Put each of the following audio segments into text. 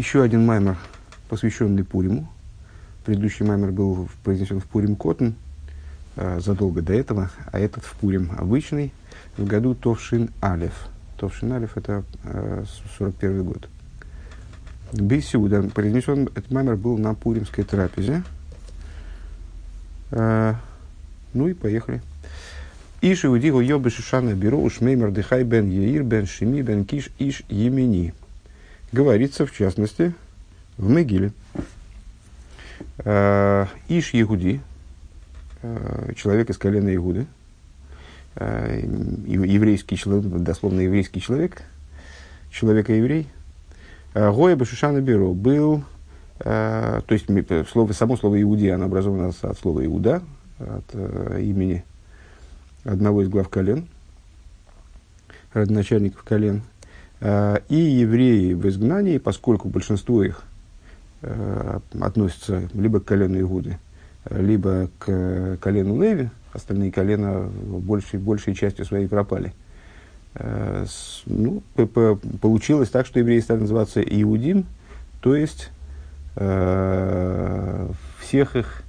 Еще один маймер, посвященный Пуриму. Предыдущий маймер был произнесен в Пурим Котн э, задолго до этого, а этот в Пурим обычный в году Товшин Алев. Товшин Алев это э, 41 год. Бейсиуда. Произнесен этот маймер был на Пуримской трапезе. Э, ну и поехали. Иш иудигу йобы шишана беру шмеймер дыхай бен еир бен шими бен киш иш емени. Говорится, в частности, в Мегиле. Э, иш Егуди, э, человек из колена Игуды, э, еврейский человек, дословно еврейский человек, человека-еврей, Гоя Башишана Беру был, то есть слово, само слово Иуди, оно образовано от слова Иуда, от имени одного из глав колен, родоначальников колен, и евреи в изгнании, поскольку большинство их э, относятся либо к колену Игуды, либо к колену Леви, остальные колена большей, большей частью своей пропали. Э, ну, получилось так, что евреи стали называться Иудим, то есть всех их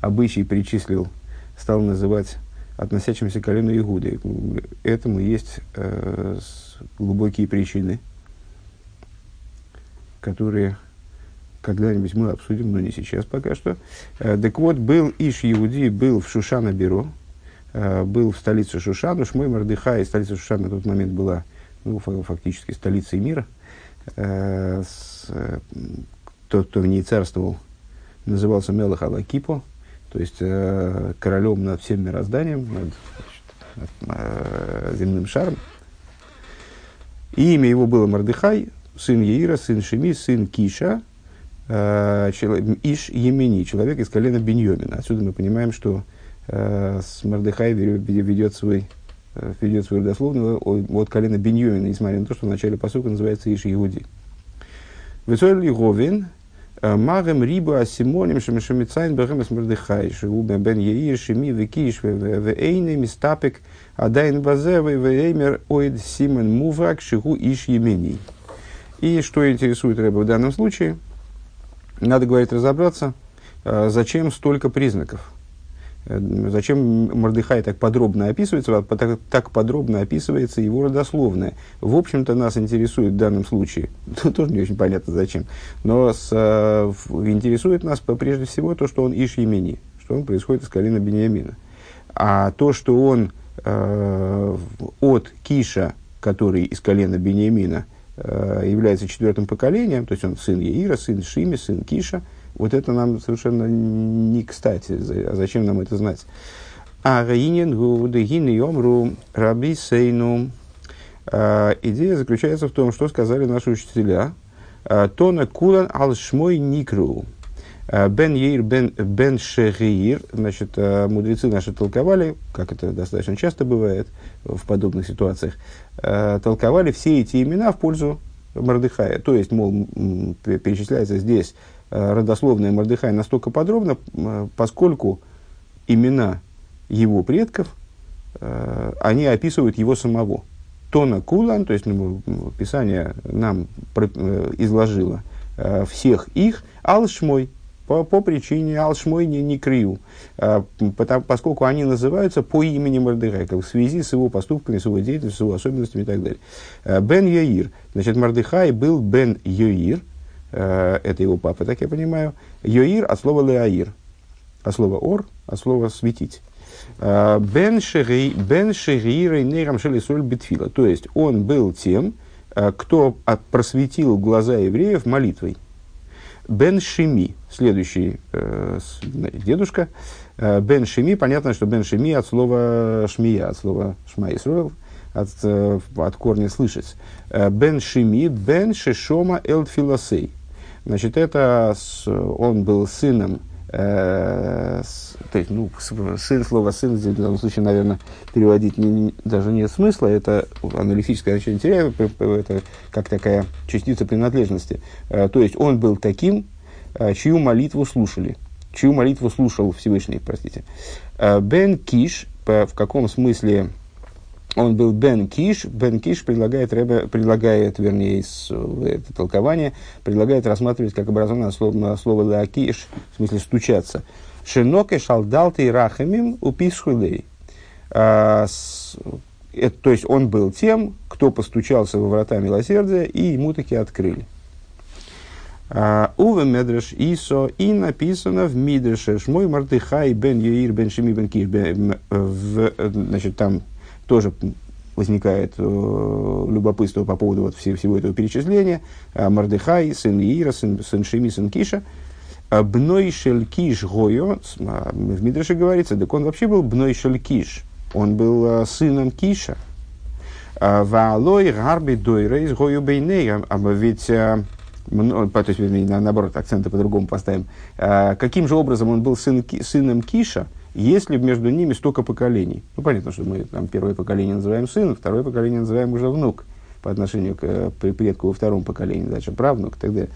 обычай перечислил, стал называть относящимся к колену Игуды. Этому есть э, глубокие причины, которые когда-нибудь мы обсудим, но не сейчас пока что. Э, так вот, был Иш Иуди, был в Шушана Бюро, э, был в столице Шушана, Шмой Мордыхай, столица Шушана на тот момент была ну, фактически столицей мира. Э, с, э, тот, кто в ней царствовал, назывался Мелах Алакипо, то есть э, королем над всем мирозданием, над, значит, э, земным шаром. И имя его было Мардыхай, сын Еира, сын Шеми, сын Киша, э, человек, Иш Емени, человек из колена Беньомина. Отсюда мы понимаем, что э, с Мардыхай ведет свой э, ведет свою дословную от колена Беньомина, несмотря на то, что в начале посылка называется Иш Иуди. Весоль Говин, Магем риба асимоним шемешемицайн бэгэм смердыхай, шеубе бен яир шеми векиш вэйне мистапек адайн базевый вэймер оид симен муврак шигу иш емени. И что интересует Рэба в данном случае? Надо, говорить, разобраться, зачем столько признаков. Э, зачем Мордыхай так подробно описывается, так, так подробно описывается его родословное. В общем-то, нас интересует в данном случае, тоже не очень понятно зачем, но с, э, интересует нас прежде всего то, что он Иш Емени, что он происходит из колена Бениамина. А то, что он э, от Киша, который из колена Бениамина, э, является четвертым поколением, то есть он сын Еира, сын Шими, сын Киша – вот это нам совершенно не кстати. А зачем нам это знать? А Раинин Гудегин Йомру Раби Сейну. А, идея заключается в том, что сказали наши учителя. А, Тона Кулан ал Шмой Никру. Бен Ейр бен, бен Шехиир, значит, мудрецы наши толковали, как это достаточно часто бывает в подобных ситуациях, толковали все эти имена в пользу Мордыхая. То есть, мол, перечисляется здесь родословная Мордыхай настолько подробно, э, поскольку имена его предков, э, они описывают его самого. Тона Кулан, то есть ну, Писание нам изложило всех их, Алшмой, по, по причине Алшмой не, не крию, потому, поскольку они называются по имени Мордыхай, в связи с его поступками, с его деятельностью, с его особенностями и так далее. Бен Йоир, значит, Мордыхай был Бен Йоир – Э, это его папа, так я понимаю. Йоир от слова леаир, от слова ор, от слова светить. Э, бен Шегиира нейрам шелисоль битфила. То есть он был тем, э, кто просветил глаза евреев молитвой. Бен Шими, следующий э, дедушка. Бен Шими, понятно, что Бен Шими от слова шмия, от слова шма Исруэл, от, от корня слышать. Бен Шими, Бен Шешома Элтфилосей. Значит, это он был сыном, э, с, то есть, ну, сын, слово сын здесь в данном случае, наверное, переводить не, не, даже нет смысла, это аналитическое значение теряет, это как такая частица принадлежности. Э, то есть, он был таким, э, чью молитву слушали, чью молитву слушал Всевышний, простите. Э, бен Киш, в каком смысле он был Бен Киш. Бен Киш предлагает, предлагает вернее, это толкование, предлагает рассматривать как образованное слово, слово «להקיש», в смысле «стучаться». שנוקש על דלתי רחמים ופתחו ליה. А, это, то есть он был тем, кто постучался во врата милосердия, и ему таки открыли. А, ובמדרש איתא, и написано в Мидреше שמו מרדכי בן יאיר בן שמעי בן קיש. Значит, там тоже возникает э, любопытство по поводу вот всего, этого перечисления. А, Мардыхай, сын Иира, сын, сын Шими, сын Киша. А, бной Шелькиш Гойо, в Мидреше говорится, так он вообще был Бной Шелькиш он был э, сыном Киша. А, Ваалой гарби дойрейс гою бейнея. А ведь, э, то есть, наоборот, акценты по-другому поставим. А, каким же образом он был сын, сыном Киша, если между ними столько поколений? Ну, понятно, что мы там первое поколение называем сын, второе поколение называем уже внук по отношению к э, предку во втором поколении, дальше правнук и так далее.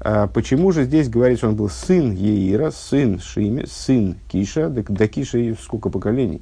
А почему же здесь говорит, что он был сын Еира, сын Шиме, сын Киша, да, до Киша сколько поколений?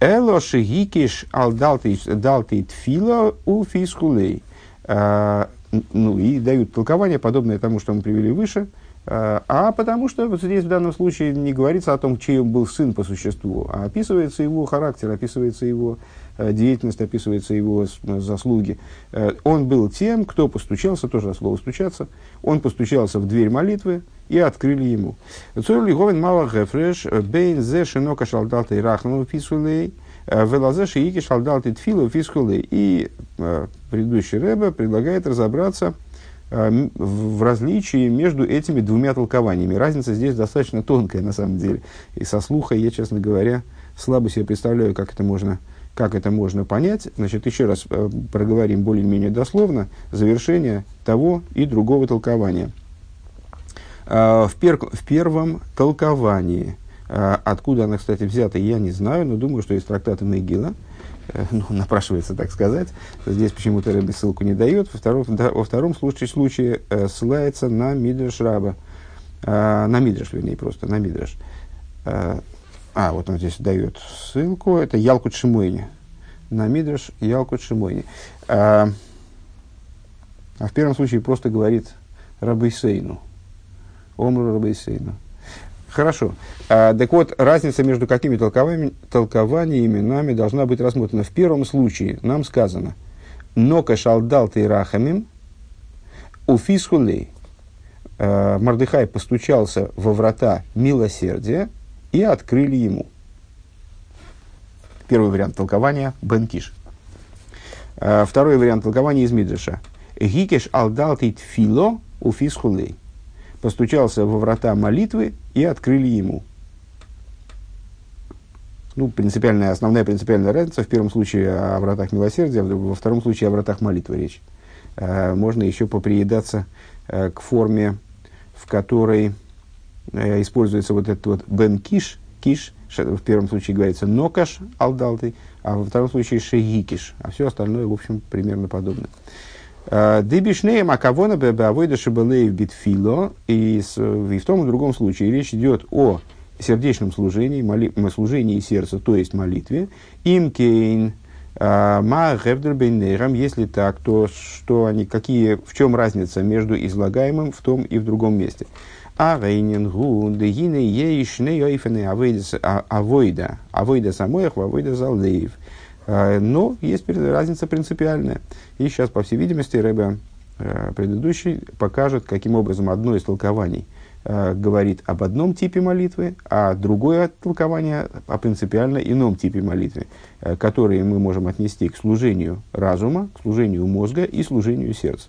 Эло шигикиш ал далти тфила у фискулей. Ну и дают толкование, подобное тому, что мы привели выше, а потому что вот здесь в данном случае не говорится о том, чей он был сын по существу, а описывается его характер, описывается его Э, деятельность, описывается его заслуги. Э, он был тем, кто постучался, тоже слово стучаться, он постучался в дверь молитвы, и открыли ему. Цур говен мало гефреш, бейн зе шинока шалдалта и рахнану фисулей, э, велазе шиики шалдалта тфилу фисулей. И предыдущий Рэбе предлагает разобраться в различии между этими двумя толкованиями. Разница здесь достаточно тонкая, на самом деле. И со слуха я, честно говоря, слабо себе представляю, как это можно как это можно понять? Значит, еще раз э, проговорим более-менее дословно завершение того и другого толкования. Э, в, пер, в первом толковании, э, откуда она, кстати, взята, я не знаю, но думаю, что из трактата Мегила, э, ну, напрашивается так сказать. Здесь почему-то Рэбби ссылку не дает. Во втором, да, во втором случае, случае э, ссылается на Мидреш Раба. Э, на Мидреш, вернее, просто на Мидреш. Э, а, вот он здесь дает ссылку. Это Ялкут Шимойни. На Мидраш Ялкут Шимойни. А, а в первом случае просто говорит Рабейсейну. Омру Рабейсейну. Хорошо. А, так вот, разница между какими толкованиями, толкованиями нами должна быть рассмотрена. В первом случае нам сказано «Нока шалдал ты рахамим уфисхулей». А, Мардыхай постучался во врата милосердия – и открыли ему. Первый вариант толкования – Бенкиш. А, второй вариант толкования из Мидриша. Гикеш алдалтит фило у фисхулей. Постучался во врата молитвы и открыли ему. Ну, принципиальная, основная принципиальная разница в первом случае о вратах милосердия, во втором случае о вратах молитвы речь. А, можно еще поприедаться а, к форме, в которой Э, используется вот этот вот бен киш, киш, в первом случае говорится нокаш алдалты, а во втором случае шегикиш, а все остальное, в общем, примерно подобно. Дебишнеем акавона беавойда шабалеев битфило, и, и в том и другом случае речь идет о сердечном служении, моли, служении сердца, то есть молитве, им кейн, э, ма если так, то что они, какие, в чем разница между излагаемым в том и в другом месте. А рейнин гу дегины ейшны йойфены авойда. Авойда самоях, авойда залдеев. Но есть разница принципиальная. И сейчас, по всей видимости, Рэбе э, предыдущий покажет, каким образом одно из толкований э, говорит об одном типе молитвы, а другое толкование о принципиально ином типе молитвы, э, которые мы можем отнести к служению разума, к служению мозга и служению сердца.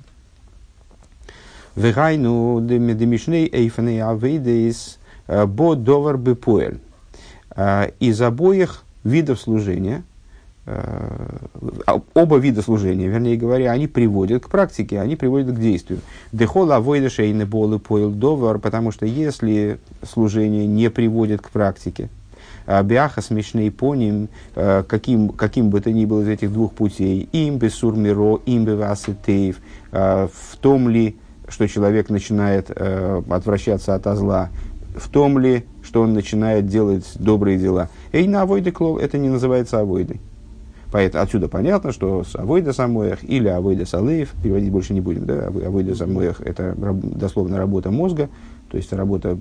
Вегайну демишней эйфаней авейдейс э, бо довар бепуэль. Из обоих видов служения, оба вида служения, вернее говоря, они приводят к практике, они приводят к действию. Дехола шейны болы поил довар, потому что если служение не приводит к практике, Биаха смешные по ним, каким, каким бы то ни было из этих двух путей, им бесур миро, им беваситеев, в том ли что человек начинает э, отвращаться от зла, в том ли, что он начинает делать добрые дела. Эй, на авойды клол, это не называется авойдой. Поэтому отсюда понятно, что с авойда самоях или авойда салеев, переводить больше не будем, да, авойда самоях это дословно работа мозга, то есть работа,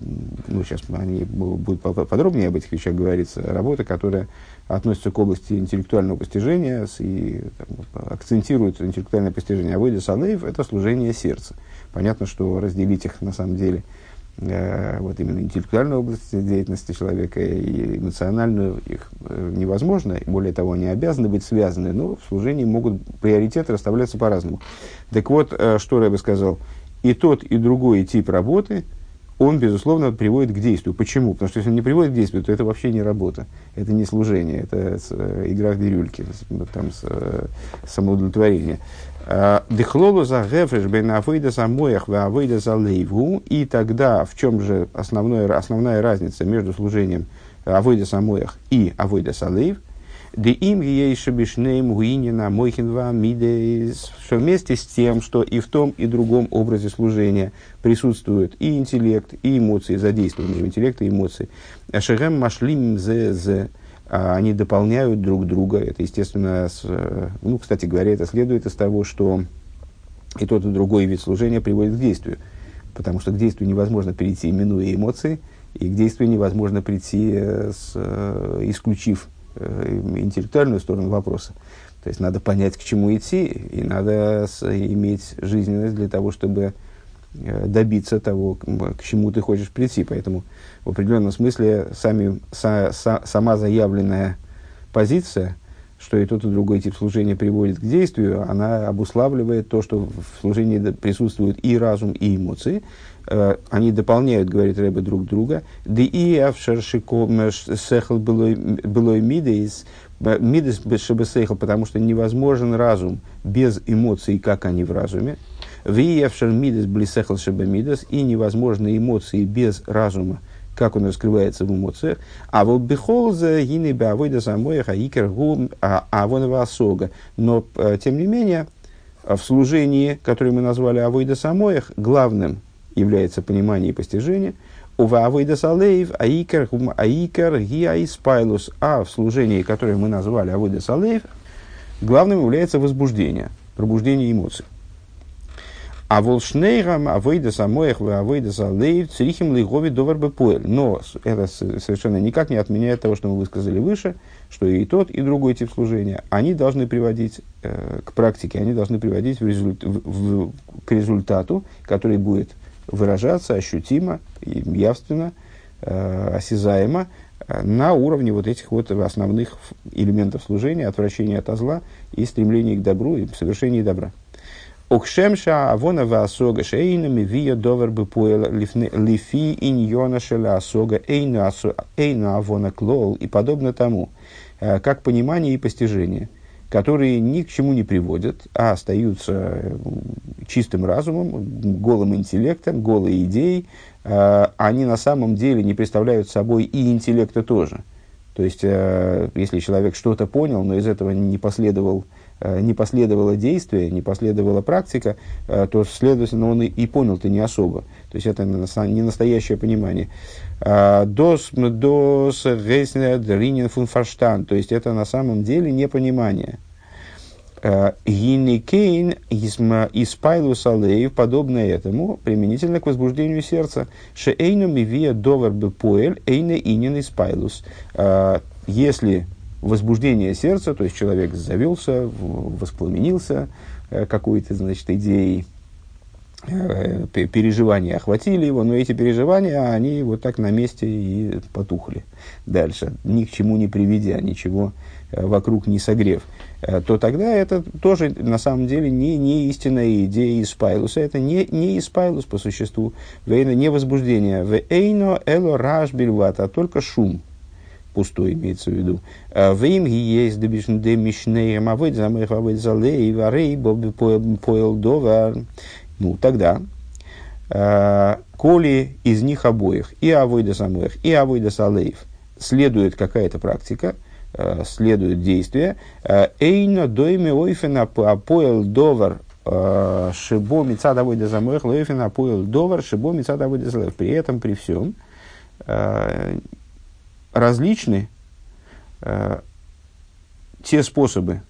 ну сейчас они будут подробнее об этих вещах говориться, работа, которая относится к области интеллектуального постижения и там, акцентирует интеллектуальное постижение. Авойда салеев это служение сердца. Понятно, что разделить их на самом деле – вот именно интеллектуальную область деятельности человека и эмоциональную их э, невозможно, более того, они обязаны быть связаны, но в служении могут приоритеты расставляться по-разному. Так вот, э, что я бы сказал, и тот, и другой тип работы, он, безусловно, приводит к действию. Почему? Потому что если он не приводит к действию, то это вообще не работа, это не служение, это игра в бирюльки, там, самоудовлетворение. Дехлолу за гефреш бен авойда за моях в авойда за лейву. И тогда в чем же основная, основная разница между служением авойда за моях и авойда за лейв? Де им бишнейм гуинина мойхинва мидейс. Что вместе с тем, что и в том, и другом образе служения присутствует и интеллект, и эмоции, задействование интеллекта и эмоций. Шерем машлим зе зе а они дополняют друг друга. Это, естественно, с, э, ну, кстати говоря, это следует из того, что и тот, и другой вид служения приводит к действию. Потому что к действию невозможно перейти, минуя эмоции, и к действию невозможно прийти, э, с, э, исключив интеллектуальную сторону вопроса. То есть надо понять, к чему идти, и надо иметь жизненность для того, чтобы добиться того, к чему ты хочешь прийти. Поэтому в определенном смысле сами, са, са, сама заявленная позиция, что и тот, и другой тип служения приводит к действию, она обуславливает то, что в служении присутствуют и разум, и эмоции. Э, они дополняют, говорит Рэбе, друг друга. Да и авшаршиком сехал былой мидейс, мидейс чтобы сехал, потому что невозможен разум без эмоций, как они в разуме. Виевшер мидес блисехал шебамидес, и невозможны эмоции без разума, как он раскрывается в эмоциях. А вот бихолза гины бавойда самоях аикер гум авонова асога. Но, э, тем не менее, в служении, которое мы назвали авойда самоях, главным является понимание и постижение. У авойда салеев аикер гум аикер гиаиспайлус. А в служении, которое мы назвали авойда салеев, главным является возбуждение, пробуждение эмоций. А волшнейрам авейда самоях в авейда салейв црихим лигови довар бепоэль. Но это совершенно никак не отменяет того, что мы высказали выше, что и тот, и другой тип служения, они должны приводить э, к практике, они должны приводить в результ, в, в, к результату, который будет выражаться ощутимо, явственно, э, осязаемо э, на уровне вот этих вот основных элементов служения, отвращения от зла и стремления к добру и совершения добра. Укшемша авона ваасога шейна мивия довер бепуэла лифи иньона шеля асога эйна авона клол и подобно тому, э, как понимание и постижение, которые ни к чему не приводят, а остаются э, чистым разумом, голым интеллектом, голой идеей, э, они на самом деле не представляют собой и интеллекта тоже. То есть, если человек что-то понял, но из этого не последовал не последовало действие, не последовала практика, э, то, следовательно, он и, и понял-то не особо. То есть это не настоящее понимание. Э, дос, дос, ринин фунфаштан. То есть это на самом деле непонимание. Гинекейн испайлус алеев, подобное этому, применительно к возбуждению сердца. Шеэйну мивия довар бепоэль, эйне инин испайлус. Если возбуждение сердца, то есть человек завелся, воспламенился э, какой-то, значит, идеей, э, переживания охватили его, но эти переживания, они вот так на месте и потухли дальше, ни к чему не приведя, ничего э, вокруг не согрев, то тогда это тоже на самом деле не, не истинная идея из Пайлуса, это не, не из Пайлус по существу, не возбуждение, вейно эло раш а только шум, пустой имеется в виду. А в им есть демишнеем авыд замых авыд залей варей боби поел довар. Ну, тогда, э, коли из них обоих, и авойда самых, и авойда салеев, следует какая-то практика, э, следует действие, эйно дойме ойфена поел довар шибо мецад авойда замых лойфена поел довар шибо мецад авойда залеев. При этом, при всем, различны э, те способы,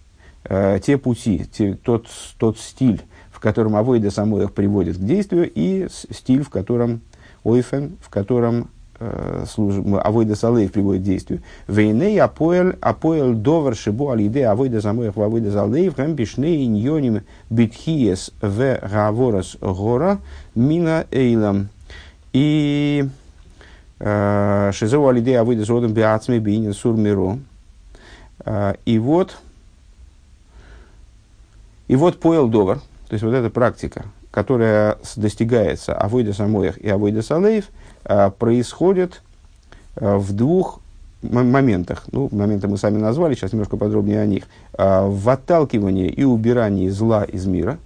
э, те пути, те, тот, тот стиль, в котором Авойда Самоях приводит к действию, и стиль, в котором Ойфен, в котором э, Авойда Салеев приводит к действию. Вейней апоэль, апоэль довар шибу алиде Авойда Самоях в Авойда Салеев, хэм пишней иньоним битхиес в гаворас гора мина эйлам. И Шизеу алиде Авойда Зодом биацме бинин сур миро. Э, и вот, и вот поэл довар, то есть вот эта практика, которая достигается Авойда Самоях и Авойда Салеев, а, происходит в двух моментах. Ну, моменты мы сами назвали, сейчас немножко подробнее о них. В отталкивании и убирании зла из мира,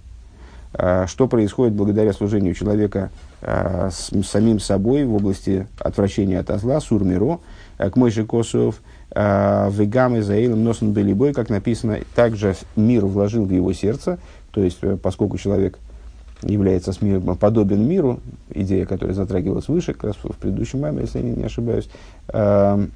что происходит благодаря служению человека с самим собой в области отвращения от зла, сурмиро, к Мойше Косов, вегам и заилом носом белибой, как написано, также мир вложил в его сердце, то есть, э, поскольку человек является подобен миру, идея, которая затрагивалась выше, как раз в предыдущем маме, если я не ошибаюсь, э,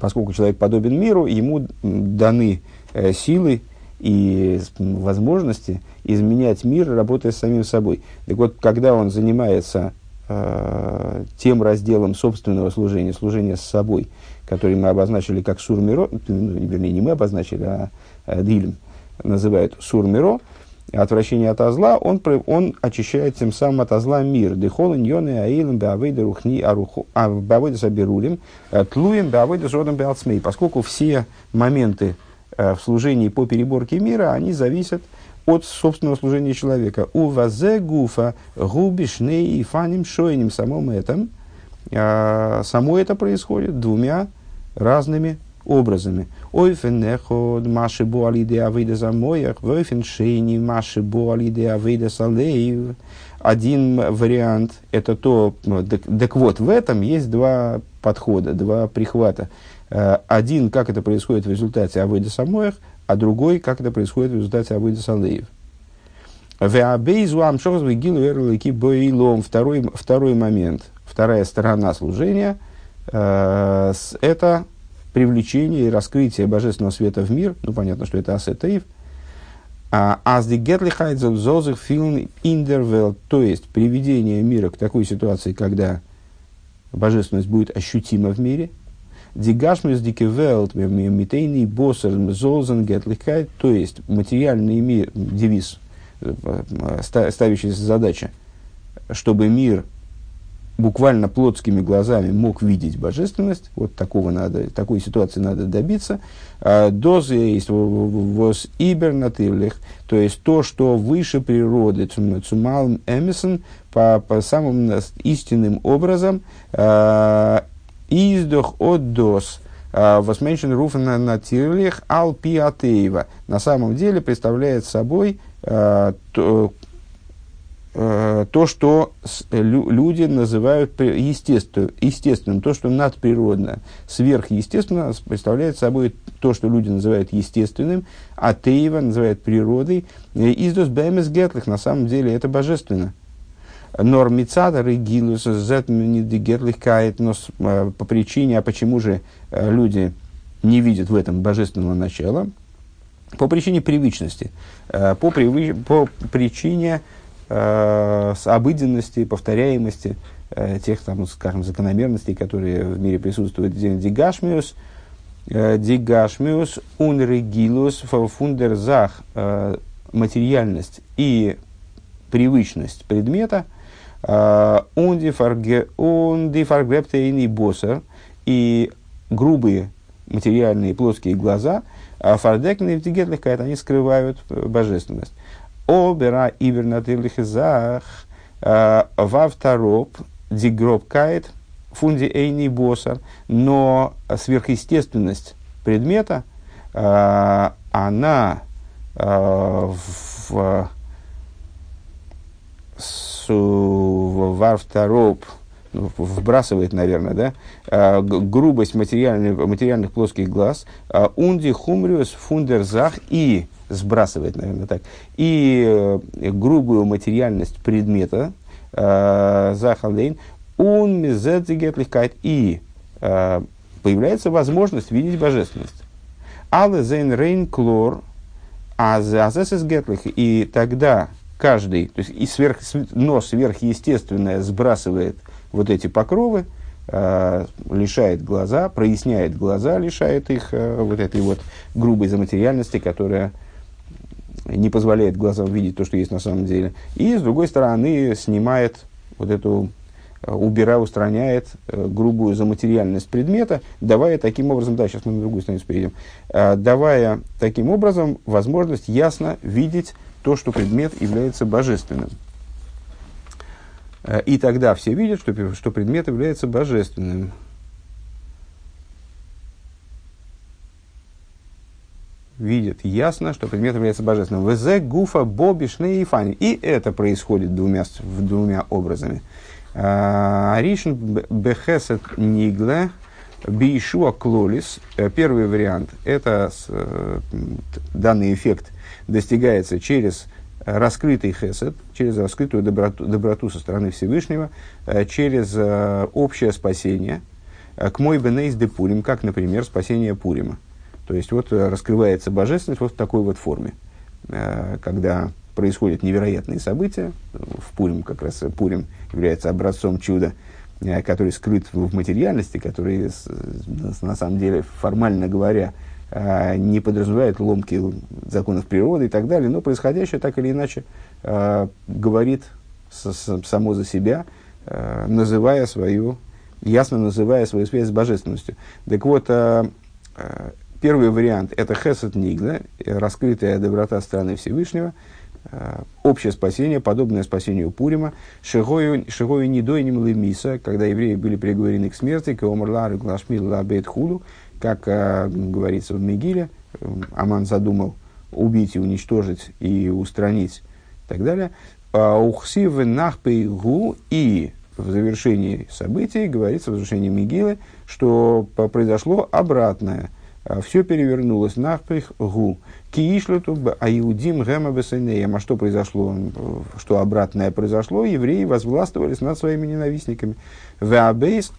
поскольку человек подобен миру, ему даны э, силы и возможности изменять мир, работая с самим собой. Так вот, когда он занимается э, тем разделом собственного служения, служения с собой, который мы обозначили как сурмиро, ну, вернее, не мы обозначили, а э, Дилем называют сурмиро, отвращение от зла, он, он очищает тем самым от зла мир. Дехол иньоны аилем беавейда рухни аруху а беавейда сабирулем э, тлуем беавейда содом беалцмей. Поскольку все моменты в служении по переборке мира, они зависят от собственного служения человека. У вазе гуфа губишней и фаним шойним самом этом. А, само это происходит двумя разными образами. Ойфен неход маши буалиде авида замоях, войфен шейни маши буалиде авида салеев. Один вариант – это то, так, так вот, в этом есть два подхода, два прихвата. Э, один, как это происходит в результате авида самоях, а другой, как это происходит в результате авида салеев. Второй, второй момент, вторая сторона служения э, – это привлечение и раскрытие божественного света в мир, ну, понятно, что это асетаив, а Gerlichkeit of film in der Welt, то есть приведение мира к такой ситуации, когда божественность будет ощутима в мире, dicke Welt, mitейный боссер золзен Gerlichkeit, то есть материальный мир, девиз, э, э, ставящаяся задача, чтобы мир буквально плотскими глазами мог видеть божественность, вот такого надо, такой ситуации надо добиться. А, Дозы есть воз ибернатывлих, то есть то, что выше природы, цумал эмисон, по, по самым истинным образом, а, издох от дос, а, восменшен руфен на тирлих ал пиатеева. На самом деле представляет собой то, Э, то, что люди называют естественным, то, что надприродно, сверхъестественно, представляет собой то, что люди называют естественным, а Тейва называют природой. Издос бэмэс гетлих, на самом деле это божественно. Нормицатор и гилус гетлихкает, но э, по причине, а почему же люди не видят в этом божественного начала? По причине привычности, по, привыч, по причине э, обыденности, повторяемости э, тех, там, скажем, закономерностей, которые в мире присутствуют. Дигашмиус, э, дигашмиус, унрегилус, фундерзах, э, материальность и привычность предмета, унди фаргрептейный боссер и грубые материальные плоские глаза, а фардекны в они скрывают э, божественность. Обера ивернатылих зах э, вавтороп дигробкает фунди эйни босар, но сверхъестественность предмета, э, она э, в варвтороп, ну, вбрасывает, наверное, да, грубость материальных, материальных плоских глаз, унди хумриус фундерзах и сбрасывает, наверное, так, и э, грубую материальность предмета, э, захалейн, Он мизетзигетлихкайт. И э, появляется возможность видеть божественность. Але зейн рейн клор, а. И тогда каждый, то есть и сверх, но сверхъестественное сбрасывает вот эти покровы, э, лишает глаза, проясняет глаза, лишает их э, вот этой вот грубой заматериальности, которая не позволяет глазам видеть то, что есть на самом деле. И, с другой стороны, снимает вот эту, э, убира, устраняет э, грубую заматериальность предмета, давая таким образом, да, сейчас мы на другую страницу перейдем, э, давая таким образом возможность ясно видеть то, что предмет является божественным. И тогда все видят, что, что предмет является божественным. видит ясно, что предмет является божественным. Везе гуфа бобишны и фани. И это происходит двумя, двумя образами. А, Аришн бехесет нигле бишуа клолис. Э, первый вариант – это э, данный эффект достигается через раскрытый хесед, через раскрытую доброту, доброту со стороны Всевышнего, э, через общее спасение, к мой бенейс де Пурим, как, например, спасение Пурима. То есть вот раскрывается божественность вот в такой вот форме, когда происходят невероятные события. В Пурим как раз Пурим является образцом чуда, который скрыт в материальности, который на самом деле, формально говоря, не подразумевает ломки законов природы и так далее, но происходящее так или иначе говорит само за себя, называя свою, ясно называя свою связь с божественностью. Так вот, Первый вариант – это хесед нигла, раскрытая доброта страны Всевышнего, э, общее спасение, подобное спасению Пурима, шигою недойним лемиса, когда евреи были приговорены к смерти, к омрлары глашмил лабет худу, как э, говорится в Мегиле, э, Аман задумал убить и уничтожить и устранить и так далее. «А Ухсив нахпейгу и в завершении событий говорится в завершении Мегилы, что произошло обратное – все перевернулось. Нахприх гу. Киишлюту аюдим гэма бесенеем. А что произошло? Что обратное произошло? Евреи возвластвовались над своими ненавистниками. Веабейс.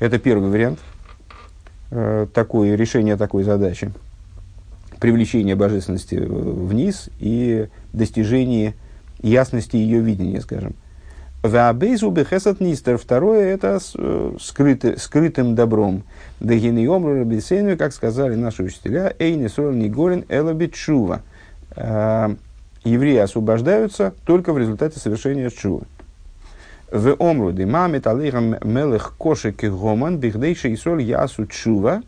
Это первый вариант. Э, такое, решение такой задачи. Привлечение божественности вниз и достижение ясности ее видения, скажем. Ваабейзу бехесат нистер. Второе – это э, скрыты, скрытым добром. Дагиньом рабисейну, как сказали наши учителя, эйни сорл нигорин элабитшува. Э, евреи освобождаются только в результате совершения чува. В омру димамит алейхам мелых кошек гоман бихдейши и соль ясу чува.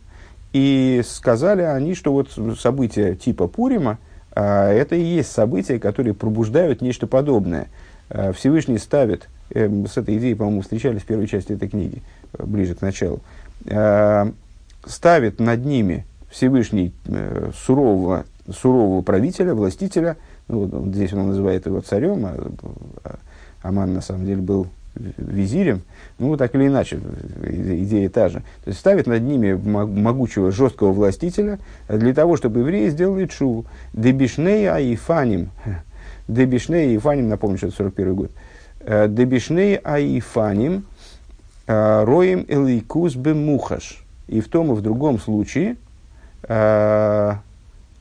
И сказали они, что вот события типа Пурима, э, это и есть события, которые пробуждают нечто подобное – Всевышний ставит, э, с этой идеей, по-моему, встречались в первой части этой книги, э, ближе к началу, ставит над ними Всевышний сурового, сурового правителя, властителя, ну, здесь он называет его царем, а, а Аман на самом деле был визирем, ну, так или иначе, идея та же. То есть ставит над ними могучего, жесткого властителя для того, чтобы евреи сделали чу. Дебишнея и фаним. Дебишней и Ифаним, напомню, что это 41 год. Э, Дебишней Аифаним э, Роем Элейкус Бемухаш. И в том и в другом случае, э,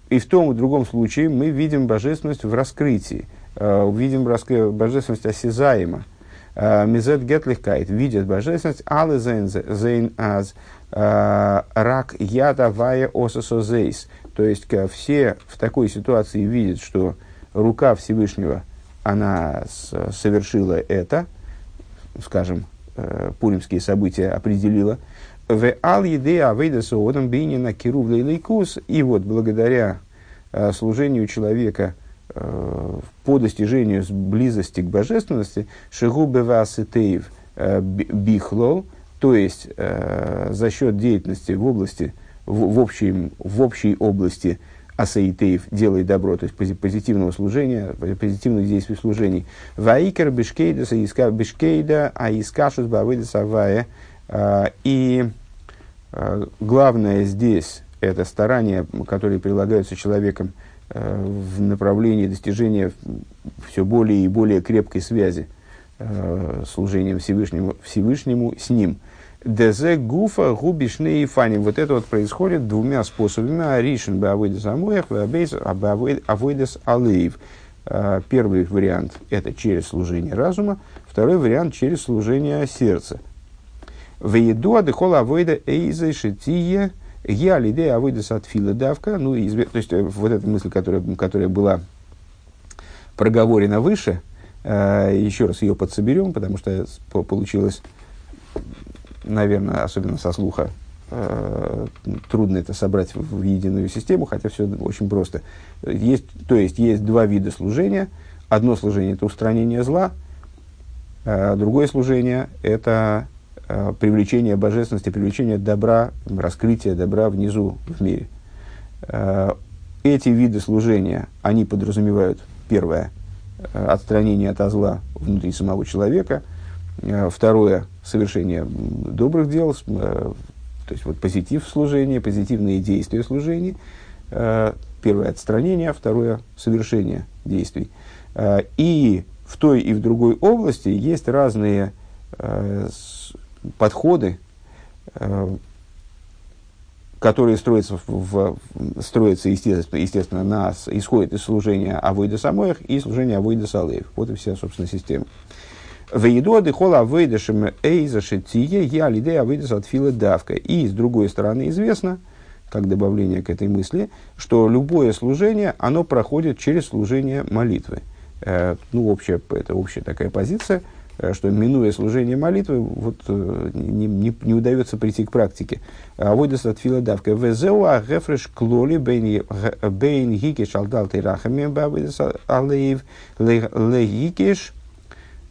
и в том и в другом случае мы видим божественность в раскрытии, видим божественность осязаемо. Мизет гетлихкайт, видят божественность, але зейн аз, рак яда вая ососозейс. То есть все в такой ситуации видят, что рука Всевышнего, она совершила это, скажем, э, пуримские события определила, в ал еде авейда соодам бейнина киру лейкус, и вот благодаря э, служению человека э, по достижению близости к божественности, шигу беваситеев бихлол, то есть за счет деятельности в области, в, в, общей, в общей области асаитеев делает добро, то есть позитивного служения, позитивных действий служений. Ваикер бешкейда, бешкейда, а искашус бавыда савая. А, и а, главное здесь это старания, которые прилагаются человеком а, в направлении достижения все более и более крепкой связи служением Всевышнему, Всевышнему с ним. Дезе гуфа губишны и фани. Вот это вот происходит двумя способами. Аришин бавойдес амуях, авойдес алеев. Э, первый вариант – это через служение разума, второй вариант – через служение сердца. В еду адыхола авойда эйза шитие я лидея авойда сатфила давка. Ну, изв... то есть, э, вот эта мысль, которая, которая была проговорена выше, э, еще раз ее подсоберем, потому что получилось наверное, особенно со слуха, э, трудно это собрать в, в единую систему, хотя все очень просто. Есть, то есть есть два вида служения. Одно служение – это устранение зла, а другое служение – это э, привлечение божественности, привлечение добра, раскрытие добра внизу в мире. Э, эти виды служения, они подразумевают, первое, э, отстранение от зла внутри самого человека – Э, второе – совершение добрых дел, э, то есть вот позитив служения, позитивные действия служения. Э, первое – отстранение, второе – совершение действий. И в той и в другой области есть разные подходы, которые строятся, в, строятся естественно, естественно, на, исходят из служения Авойда Самоях и служения Авойда Салеев. Вот и вся, собственно, система. Вейдоды хола выйдешим эйза шитие я лидея выйдес от давка. И с другой стороны известно, как добавление к этой мысли, что любое служение, оно проходит через служение молитвы. Э, ну, общая, это общая такая позиция, э, что минуя служение молитвы, вот, э, не, не, не удается прийти к практике. А выйдес от фила давка. Везеуа клоли бейн гикеш алдал тирахами бавидес алеев легикеш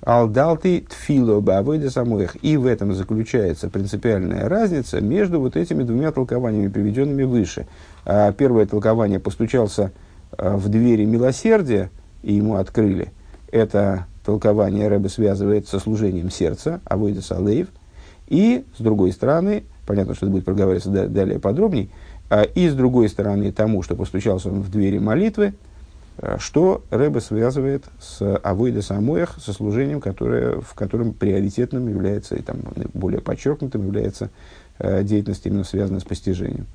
Алдалты тфило бавойда самоих. И в этом заключается принципиальная разница между вот этими двумя толкованиями, приведенными выше. А первое толкование постучался а, в двери милосердия, и ему открыли. Это толкование Рэбе связывает со служением сердца, авойда салеев. И, с другой стороны, понятно, что это будет проговариваться далее подробней, а, и, с другой стороны, тому, что постучался он в двери молитвы, Э, что Рэбе связывает с Авойда Самоях, со служением, которое, в котором приоритетным является, и там более подчеркнутым является э, деятельность, именно связанная с постижением.